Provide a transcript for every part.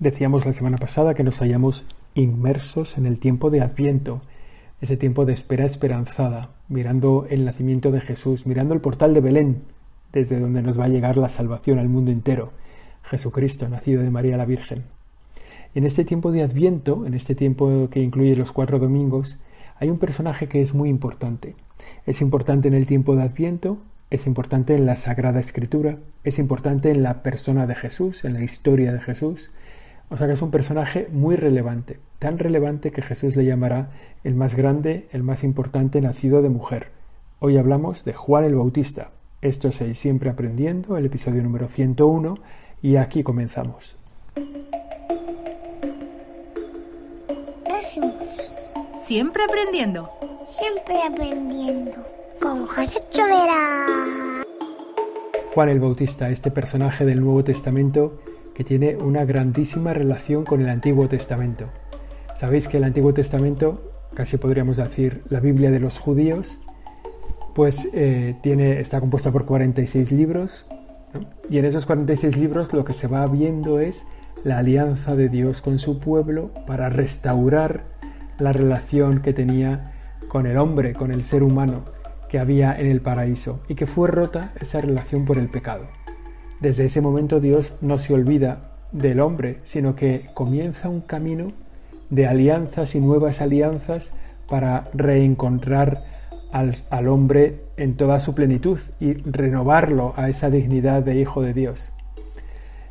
Decíamos la semana pasada que nos hallamos inmersos en el tiempo de Adviento, ese tiempo de espera esperanzada, mirando el nacimiento de Jesús, mirando el portal de Belén, desde donde nos va a llegar la salvación al mundo entero, Jesucristo, nacido de María la Virgen. En este tiempo de Adviento, en este tiempo que incluye los cuatro domingos, hay un personaje que es muy importante. Es importante en el tiempo de Adviento, es importante en la Sagrada Escritura, es importante en la persona de Jesús, en la historia de Jesús, o sea que es un personaje muy relevante, tan relevante que Jesús le llamará el más grande, el más importante nacido de mujer. Hoy hablamos de Juan el Bautista. Esto es el Siempre Aprendiendo, el episodio número 101, y aquí comenzamos. Siempre aprendiendo. Siempre aprendiendo. Con José Chovera. Juan el Bautista, este personaje del Nuevo Testamento, que tiene una grandísima relación con el Antiguo Testamento. Sabéis que el Antiguo Testamento, casi podríamos decir la Biblia de los judíos, pues eh, tiene, está compuesta por 46 libros, y en esos 46 libros lo que se va viendo es la alianza de Dios con su pueblo para restaurar la relación que tenía con el hombre, con el ser humano que había en el paraíso, y que fue rota esa relación por el pecado. Desde ese momento Dios no se olvida del hombre, sino que comienza un camino de alianzas y nuevas alianzas para reencontrar al, hombre en toda su plenitud y renovarlo a esa dignidad de hijo de Dios.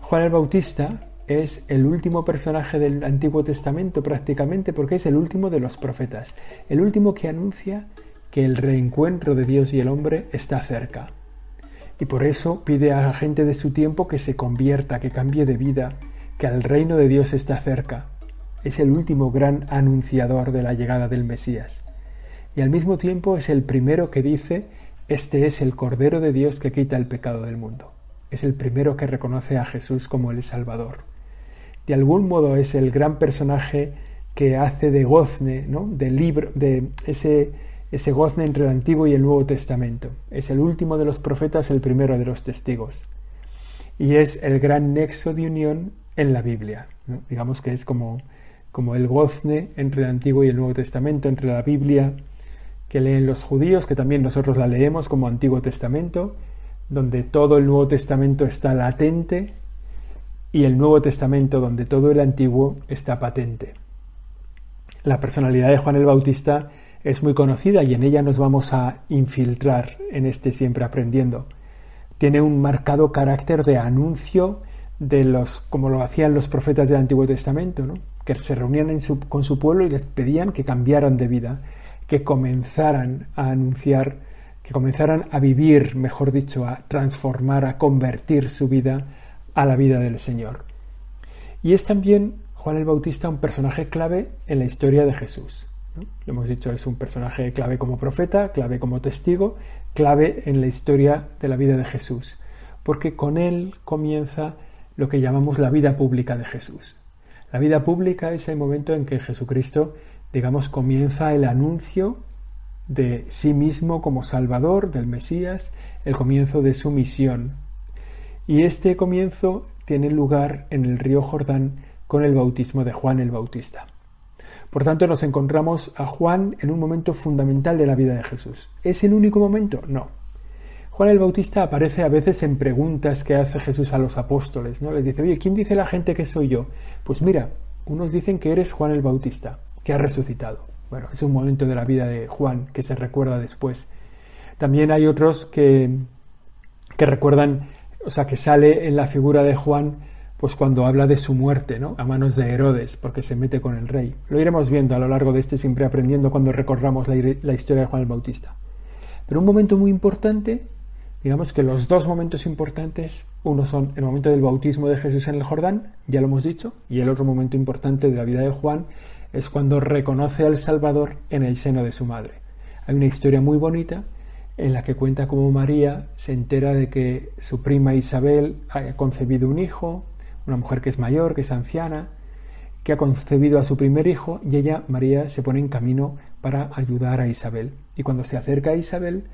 Juan el Bautista es el último personaje del Antiguo Testamento prácticamente porque es el último de los profetas, el último que anuncia que el reencuentro de Dios y el hombre está cerca y por eso pide a la gente de su tiempo que se convierta, que cambie de vida, que al reino de Dios está cerca. Es el último gran anunciador de la llegada del Mesías. Y al mismo tiempo es el primero que dice, este es el Cordero de Dios que quita el pecado del mundo. Es el primero que reconoce a Jesús como el Salvador. De algún modo es el gran personaje que hace de gozne, ¿no? del libro, de ese ese gozne entre el Antiguo y el Nuevo Testamento. Es el último de los profetas, el primero de los testigos. Y es el gran nexo de unión en la Biblia. Digamos que es como, como el gozne entre el Antiguo y el Nuevo Testamento, entre la Biblia que leen los judíos, que también nosotros la leemos como Antiguo Testamento, donde todo el Nuevo Testamento está latente, y el Nuevo Testamento donde todo el Antiguo está patente. La personalidad de Juan el Bautista es muy conocida y en ella nos vamos a infiltrar en este siempre aprendiendo. Tiene un marcado carácter de anuncio de los, como lo hacían los profetas del Antiguo Testamento, ¿no? que se reunían con su pueblo y les pedían que cambiaran de vida, que comenzaran a anunciar, que comenzaran a vivir, mejor dicho, a transformar, a convertir su vida a la vida del Señor. Y es también Juan el Bautista un personaje clave en la historia de Jesús. Lo hemos dicho, es un personaje clave como profeta, clave como testigo, clave en la historia de la vida de Jesús, porque con él comienza lo que llamamos la vida pública de Jesús. La vida pública es el momento en que Jesucristo, digamos, comienza el anuncio de sí mismo como Salvador, del Mesías, el comienzo de su misión. Y este comienzo tiene lugar en el río Jordán con el bautismo de Juan el Bautista. Por tanto, nos encontramos a Juan en un momento fundamental de la vida de Jesús. ¿Es el único momento? No. Juan el Bautista aparece a veces en preguntas que hace Jesús a los apóstoles, ¿no? Les dice, oye, ¿quién dice la gente que soy yo? Pues mira, unos dicen que eres Juan el Bautista, que ha resucitado. Bueno, es un momento de la vida de Juan que se recuerda después. También hay otros que, que recuerdan, o sea, que sale en la figura de Juan pues cuando habla de su muerte, ¿no? A manos de Herodes, porque se mete con el rey. Lo iremos viendo a lo largo de este siempre aprendiendo cuando recorramos la, historia de Juan el Bautista. Pero un momento muy importante, digamos que los dos momentos importantes, uno son el momento del bautismo de Jesús en el Jordán, ya lo hemos dicho, y el otro momento importante de la vida de Juan es cuando reconoce al Salvador en el seno de su madre. Hay una historia muy bonita en la que cuenta cómo María se entera de que su prima Isabel ha concebido un hijo, una mujer que es mayor, que es anciana, que ha concebido a su primer hijo y ella, María, se pone en camino para ayudar a Isabel. Y cuando se acerca a Isabel,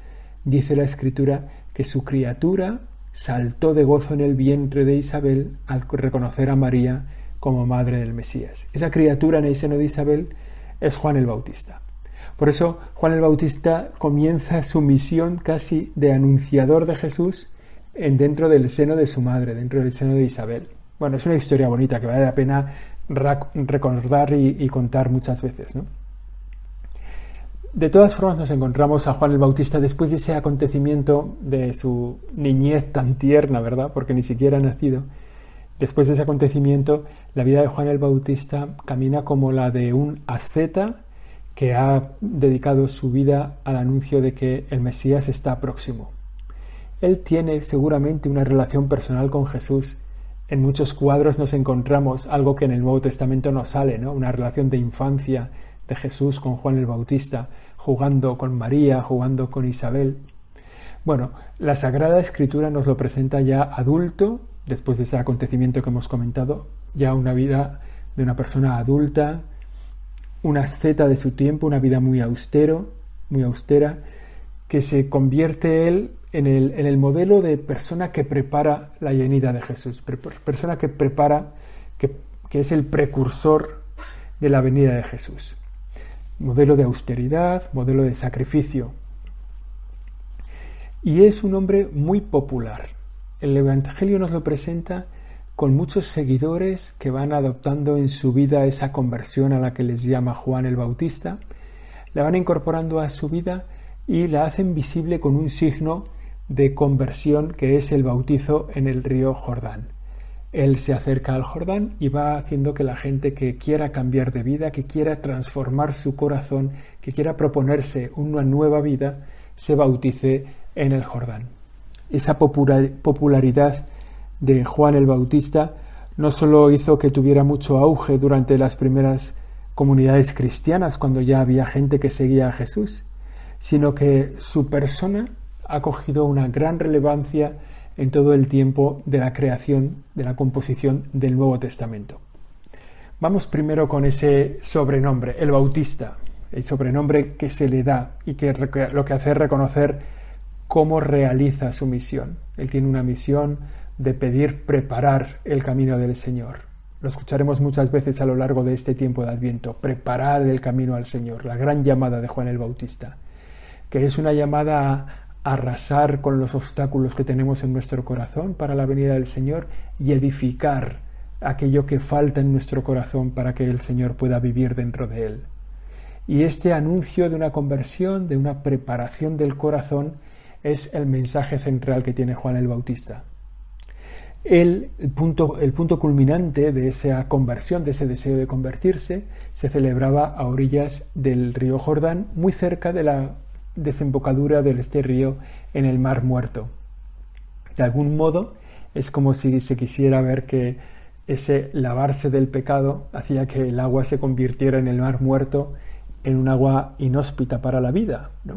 dice la escritura que su criatura saltó de gozo en el vientre de Isabel al reconocer a María como madre del Mesías. Esa criatura en el seno de Isabel es Juan el Bautista. Por eso Juan el Bautista comienza su misión casi de anunciador de Jesús en dentro del seno de su madre, dentro del seno de Isabel. Bueno, es una historia bonita que vale la pena recordar y, contar muchas veces. ¿no? De todas formas nos encontramos a Juan el Bautista después de ese acontecimiento de su niñez tan tierna, ¿verdad? Porque ni siquiera ha nacido. Después de ese acontecimiento, la vida de Juan el Bautista camina como la de un asceta que ha dedicado su vida al anuncio de que el Mesías está próximo. Él tiene seguramente una relación personal con Jesús. En muchos cuadros nos encontramos algo que en el Nuevo Testamento no sale, ¿no? Una relación de infancia de Jesús con Juan el Bautista, jugando con María, jugando con Isabel. Bueno, la Sagrada Escritura nos lo presenta ya adulto, después de ese acontecimiento que hemos comentado, ya una vida de una persona adulta, una asceta de su tiempo, una vida muy austero, muy austera, que se convierte él en el, en el modelo de persona que prepara la venida de Jesús, persona que prepara, que, que es el precursor de la venida de Jesús. Modelo de austeridad, modelo de sacrificio. Y es un hombre muy popular. El Evangelio nos lo presenta con muchos seguidores que van adoptando en su vida esa conversión a la que les llama Juan el Bautista, la van incorporando a su vida y la hacen visible con un signo de conversión que es el bautizo en el río Jordán. Él se acerca al Jordán y va haciendo que la gente que quiera cambiar de vida, que quiera transformar su corazón, que quiera proponerse una nueva vida, se bautice en el Jordán. Esa popularidad de Juan el Bautista no solo hizo que tuviera mucho auge durante las primeras comunidades cristianas, cuando ya había gente que seguía a Jesús, sino que su persona ha cogido una gran relevancia en todo el tiempo de la creación, de la composición del Nuevo Testamento. Vamos primero con ese sobrenombre, el Bautista, el sobrenombre que se le da y que lo que hace es reconocer cómo realiza su misión. Él tiene una misión de pedir preparar el camino del Señor. Lo escucharemos muchas veces a lo largo de este tiempo de Adviento, preparar el camino al Señor, la gran llamada de Juan el Bautista, que es una llamada a arrasar con los obstáculos que tenemos en nuestro corazón para la venida del Señor y edificar aquello que falta en nuestro corazón para que el Señor pueda vivir dentro de él. Y este anuncio de una conversión, de una preparación del corazón, es el mensaje central que tiene Juan el Bautista el, punto, el punto culminante de esa conversión, de ese deseo de convertirse, se celebraba a orillas del río Jordán, muy cerca de la desembocadura de este río en el Mar Muerto. De algún modo, es como si se quisiera ver que ese lavarse del pecado hacía que el agua se convirtiera en el Mar Muerto en un agua inhóspita para la vida. De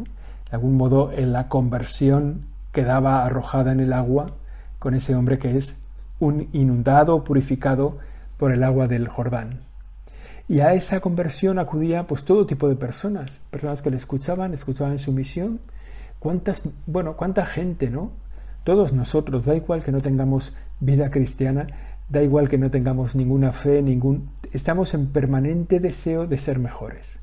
algún modo, en la conversión quedaba arrojada en el agua con ese hombre que es un inundado, purificado por el agua del Jordán. Y a esa conversión acudía pues todo tipo de personas, personas que le escuchaban, escuchaban su misión. Cuántas, bueno, cuánta gente, ¿no? Todos nosotros, da igual que no tengamos vida cristiana, da igual que no tengamos ninguna fe, ningún estamos en permanente deseo de ser mejores.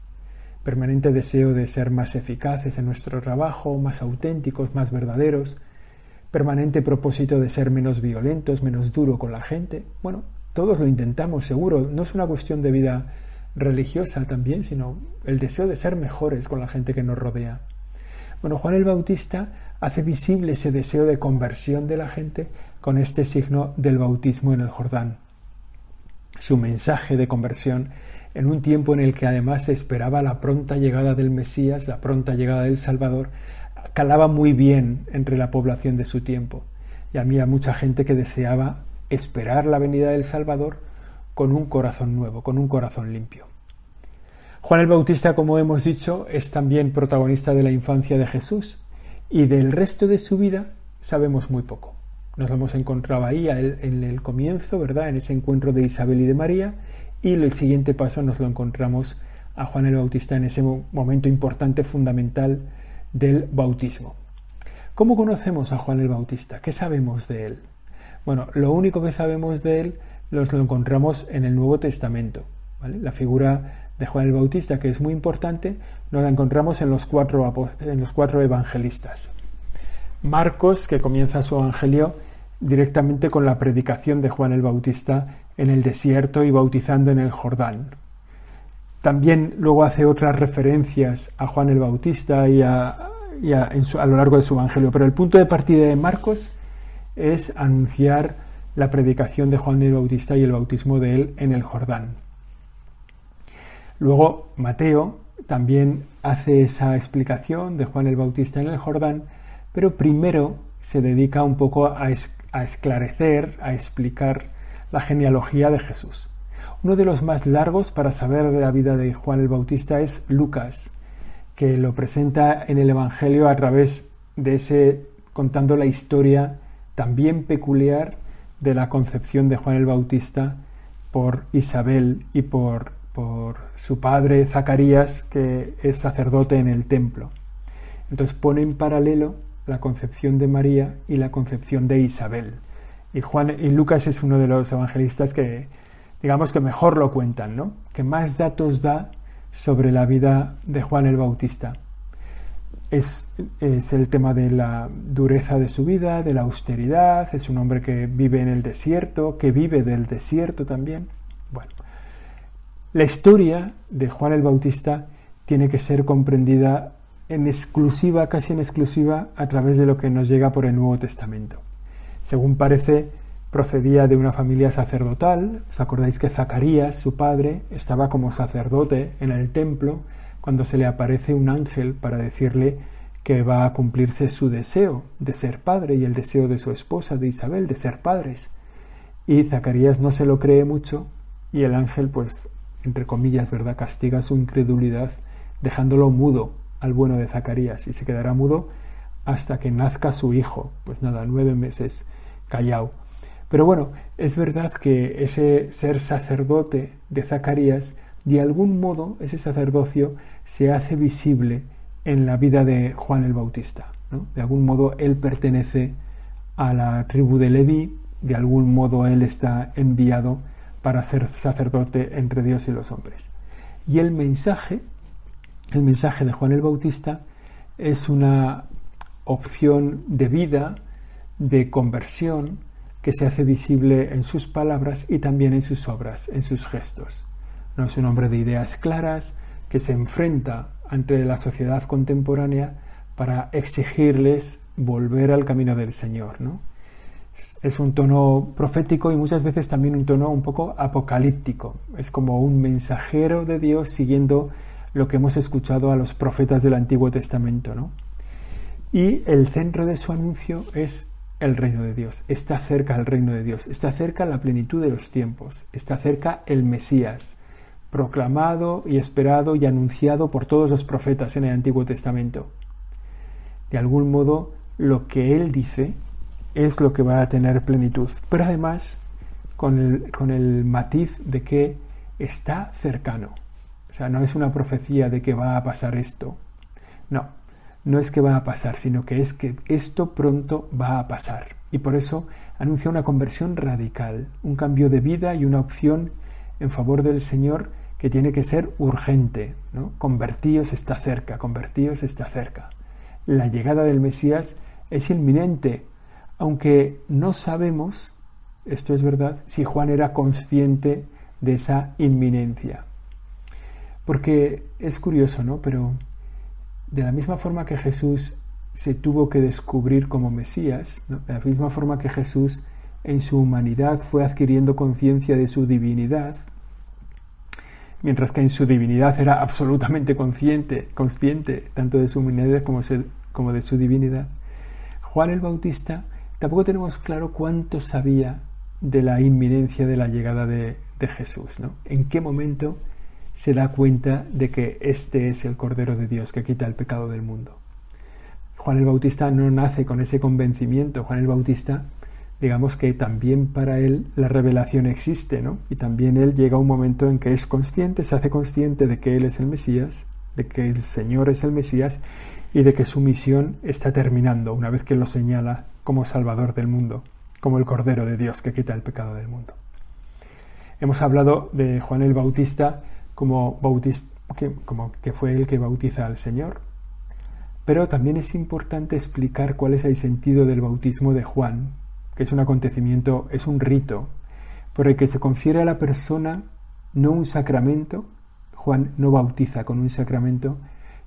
Permanente deseo de ser más eficaces en nuestro trabajo, más auténticos, más verdaderos permanente propósito de ser menos violentos, menos duro con la gente. Bueno, todos lo intentamos, seguro. No es una cuestión de vida religiosa también, sino el deseo de ser mejores con la gente que nos rodea. Bueno, Juan el Bautista hace visible ese deseo de conversión de la gente con este signo del bautismo en el Jordán. Su mensaje de conversión en un tiempo en el que además se esperaba la pronta llegada del Mesías, la pronta llegada del Salvador, calaba muy bien entre la población de su tiempo. Y había mucha gente que deseaba esperar la venida del Salvador con un corazón nuevo, con un corazón limpio. Juan el Bautista, como hemos dicho, es también protagonista de la infancia de Jesús y del resto de su vida sabemos muy poco. Nos lo hemos encontrado ahí en el comienzo, ¿verdad? En ese encuentro de Isabel y de María y el siguiente paso nos lo encontramos a Juan el Bautista en ese momento importante, fundamental del bautismo. ¿Cómo conocemos a Juan el Bautista? ¿Qué sabemos de él? Bueno, lo único que sabemos de él los lo encontramos en el Nuevo Testamento. La figura de Juan el Bautista, que es muy importante, nos la encontramos en los cuatro, evangelistas. Marcos, que comienza su evangelio directamente con la predicación de Juan el Bautista en el desierto y bautizando en el Jordán. También luego hace otras referencias a Juan el Bautista y a, a lo largo de su evangelio, pero el punto de partida de Marcos es anunciar la predicación de Juan el Bautista y el bautismo de él en el Jordán. Luego Mateo también hace esa explicación de Juan el Bautista en el Jordán, pero primero se dedica un poco a, esclarecer, a explicar la genealogía de Jesús. Uno de los más largos para saber de la vida de Juan el Bautista es Lucas, que lo presenta en el Evangelio a través de ese contando la historia también peculiar de la concepción de Juan el Bautista por Isabel y por, por su padre Zacarías, que es sacerdote en el templo. Entonces pone en paralelo la concepción de María y la concepción de Isabel. Y, Juan, y Lucas es uno de los evangelistas que, digamos que mejor lo cuentan, ¿no? que más datos da sobre la vida de Juan el Bautista. Es, es, el tema de la dureza de su vida, de la austeridad, es un hombre que vive en el desierto, que vive del desierto también. Bueno, la historia de Juan el Bautista tiene que ser comprendida en exclusiva, casi en exclusiva, a través de lo que nos llega por el Nuevo Testamento. Según parece, procedía de una familia sacerdotal. ¿Os acordáis que Zacarías, su padre, estaba como sacerdote en el templo cuando se le aparece un ángel para decirle que va a cumplirse su deseo de ser padre y el deseo de su esposa, de Isabel, de ser padres? Y Zacarías no se lo cree mucho y el ángel, pues, entre comillas, ¿verdad?, castiga su incredulidad dejándolo mudo al bueno de Zacarías y se quedará mudo hasta que nazca su hijo. Pues nada, nueve meses callao. Pero bueno, es verdad que ese ser sacerdote de Zacarías, de algún modo, ese sacerdocio se hace visible en la vida de Juan el Bautista. De algún modo él pertenece a la tribu de Leví, de algún modo él está enviado para ser sacerdote entre Dios y los hombres. Y el mensaje el mensaje de Juan el Bautista es una opción de vida, de conversión, que se hace visible en sus palabras y también en sus obras, en sus gestos. No es un hombre de ideas claras que se enfrenta ante la sociedad contemporánea para exigirles volver al camino del Señor. ¿no? Es un tono profético y muchas veces también un tono un poco apocalíptico. Es como un mensajero de Dios siguiendo lo que hemos escuchado a los profetas del Antiguo Testamento, ¿no? Y el centro de su anuncio es el reino de Dios. Está cerca el reino de Dios. Está cerca la plenitud de los tiempos. Está cerca el Mesías, proclamado y esperado y anunciado por todos los profetas en el Antiguo Testamento. De algún modo, lo que Él dice es lo que va a tener plenitud. Pero además, con el, con el matiz de que está cercano. O sea, no es una profecía de que va a pasar esto. No, no es que va a pasar, sino que es que esto pronto va a pasar. Y por eso anuncia una conversión radical, un cambio de vida y una opción en favor del Señor que tiene que ser urgente. ¿no? Convertíos está cerca, convertíos está cerca. La llegada del Mesías es inminente, aunque no sabemos, esto es verdad, si Juan era consciente de esa inminencia. Porque es curioso, ¿no? Pero de la misma forma que Jesús se tuvo que descubrir como Mesías, de la misma forma que Jesús en su humanidad fue adquiriendo conciencia de su divinidad, mientras que en su divinidad era absolutamente consciente, consciente tanto de su humanidad como, de su divinidad, Juan el Bautista tampoco tenemos claro cuánto sabía de la inminencia de la llegada de, Jesús. En qué momento se da cuenta de que este es el Cordero de Dios que quita el pecado del mundo. Juan el Bautista no nace con ese convencimiento. Juan el Bautista, digamos que también para él la revelación existe, ¿no? Y también él llega a un momento en que es consciente, se hace consciente de que él es el Mesías, de que el Señor es el Mesías y de que su misión está terminando una vez que lo señala como Salvador del mundo, como el Cordero de Dios que quita el pecado del mundo. Hemos hablado de Juan el Bautista como, que, como que fue el que bautiza al Señor, pero también es importante explicar cuál es el sentido del bautismo de Juan, que es un acontecimiento, es un rito, por el que se confiere a la persona no un sacramento, Juan no bautiza con un sacramento,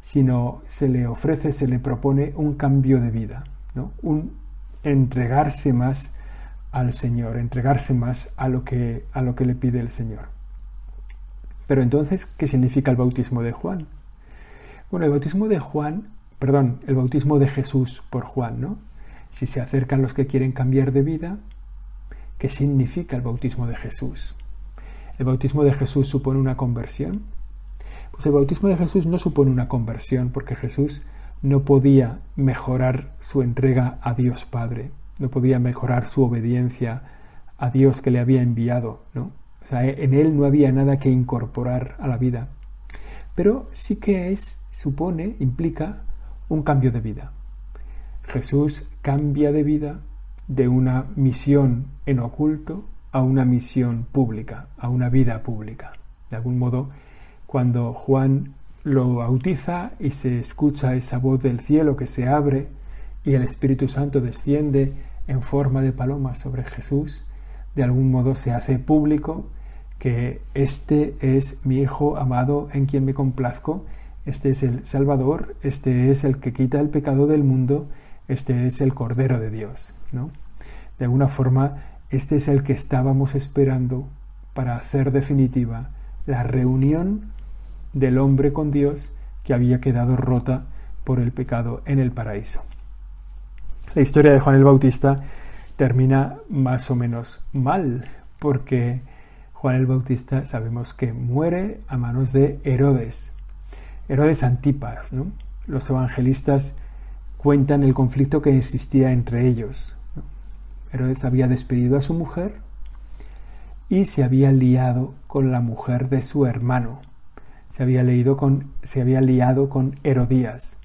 sino se le ofrece, se le propone un cambio de vida, ¿no? un entregarse más al Señor, entregarse más a lo que, a lo que le pide el Señor. Pero entonces, ¿qué significa el bautismo de Juan? Bueno, el bautismo de Juan, perdón, el bautismo de Jesús por Juan, ¿no? Si se acercan los que quieren cambiar de vida, ¿qué significa el bautismo de Jesús? ¿El bautismo de Jesús supone una conversión? Pues el bautismo de Jesús no supone una conversión porque Jesús no podía mejorar su entrega a Dios Padre, no podía mejorar su obediencia a Dios que le había enviado, ¿no? O sea, en él no había nada que incorporar a la vida. Pero sí que es, supone, implica un cambio de vida. Jesús cambia de vida de una misión en oculto a una misión pública, a una vida pública. De algún modo, cuando Juan lo bautiza y se escucha esa voz del cielo que se abre y el Espíritu Santo desciende en forma de paloma sobre Jesús, de algún modo se hace público que este es mi Hijo amado en quien me complazco, este es el Salvador, este es el que quita el pecado del mundo, este es el Cordero de Dios. ¿no? De alguna forma, este es el que estábamos esperando para hacer definitiva la reunión del hombre con Dios que había quedado rota por el pecado en el paraíso. La historia de Juan el Bautista termina más o menos mal, porque Juan el Bautista sabemos que muere a manos de Herodes, Herodes Antipas. Los evangelistas cuentan el conflicto que existía entre ellos. Herodes había despedido a su mujer y se había liado con la mujer de su hermano. Se había, leído con, se había liado con Herodías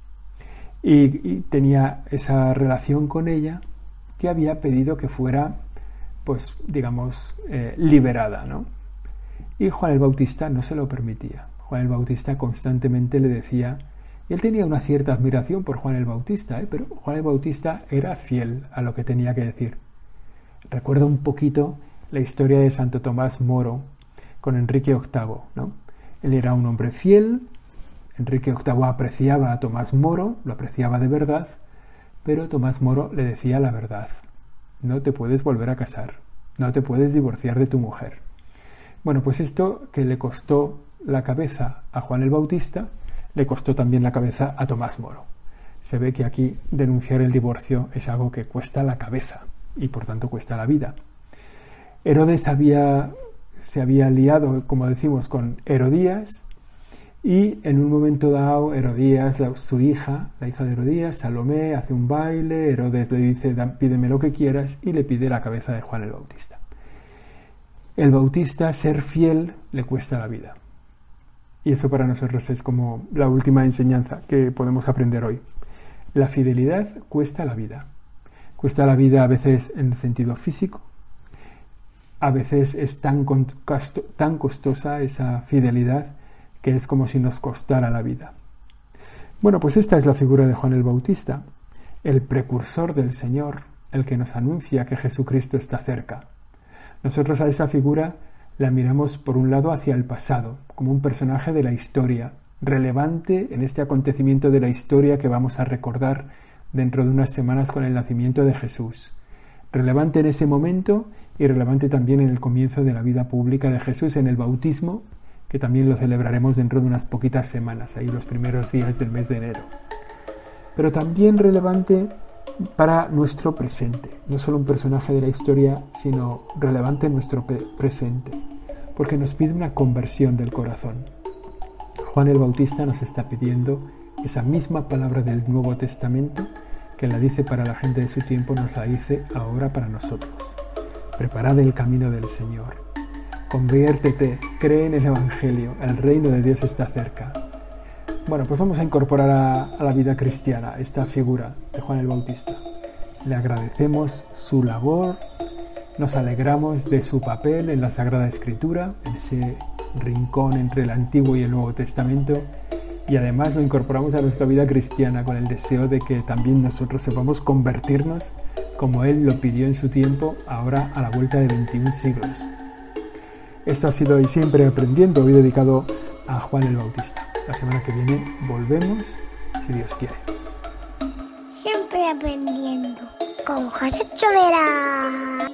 y tenía esa relación con ella que había pedido que fuera pues digamos, eh, liberada. Y Juan el Bautista no se lo permitía. Juan el Bautista constantemente le decía, él tenía una cierta admiración por Juan el Bautista, ¿eh? pero Juan el Bautista era fiel a lo que tenía que decir. Recuerda un poquito la historia de Santo Tomás Moro con Enrique VIII, ¿no? Él era un hombre fiel, Enrique VIII apreciaba a Tomás Moro, lo apreciaba de verdad, pero Tomás Moro le decía la verdad no te puedes volver a casar, no te puedes divorciar de tu mujer. Bueno, pues esto que le costó la cabeza a Juan el Bautista, le costó también la cabeza a Tomás Moro. Se ve que aquí denunciar el divorcio es algo que cuesta la cabeza y por tanto cuesta la vida. Herodes había, se había liado, como decimos, con Herodías y en un momento dado, Herodías, su hija, la hija de Herodías, Salomé, hace un baile, Herodes le dice, pídeme lo que quieras, y le pide la cabeza de Juan el Bautista. El Bautista, ser fiel, le cuesta la vida. Y eso para nosotros es como la última enseñanza que podemos aprender hoy. La fidelidad cuesta la vida. Cuesta la vida a veces en el sentido físico, a veces es tan, costosa esa fidelidad que es como si nos costara la vida. Bueno, pues esta es la figura de Juan el Bautista, el precursor del Señor, el que nos anuncia que Jesucristo está cerca. Nosotros a esa figura la miramos por un lado hacia el pasado, como un personaje de la historia, relevante en este acontecimiento de la historia que vamos a recordar dentro de unas semanas con el nacimiento de Jesús. Relevante en ese momento y relevante también en el comienzo de la vida pública de Jesús en el bautismo que también lo celebraremos dentro de unas poquitas semanas, ahí los primeros días del mes de enero. Pero también relevante para nuestro presente, no solo un personaje de la historia, sino relevante en nuestro presente, porque nos pide una conversión del corazón. Juan el Bautista nos está pidiendo esa misma palabra del Nuevo Testamento que la dice para la gente de su tiempo, nos la dice ahora para nosotros. Preparad el camino del Señor Conviértete, cree en el Evangelio, el reino de Dios está cerca. Bueno, pues vamos a incorporar a, la vida cristiana esta figura de Juan el Bautista. Le agradecemos su labor, nos alegramos de su papel en la Sagrada Escritura, en ese rincón entre el Antiguo y el Nuevo Testamento, y además lo incorporamos a nuestra vida cristiana con el deseo de que también nosotros sepamos convertirnos como Él lo pidió en su tiempo, ahora a la vuelta de 21 siglos. Esto ha sido hoy siempre aprendiendo, hoy dedicado a Juan el Bautista. La semana que viene volvemos, si Dios quiere. Siempre aprendiendo con José Chovera.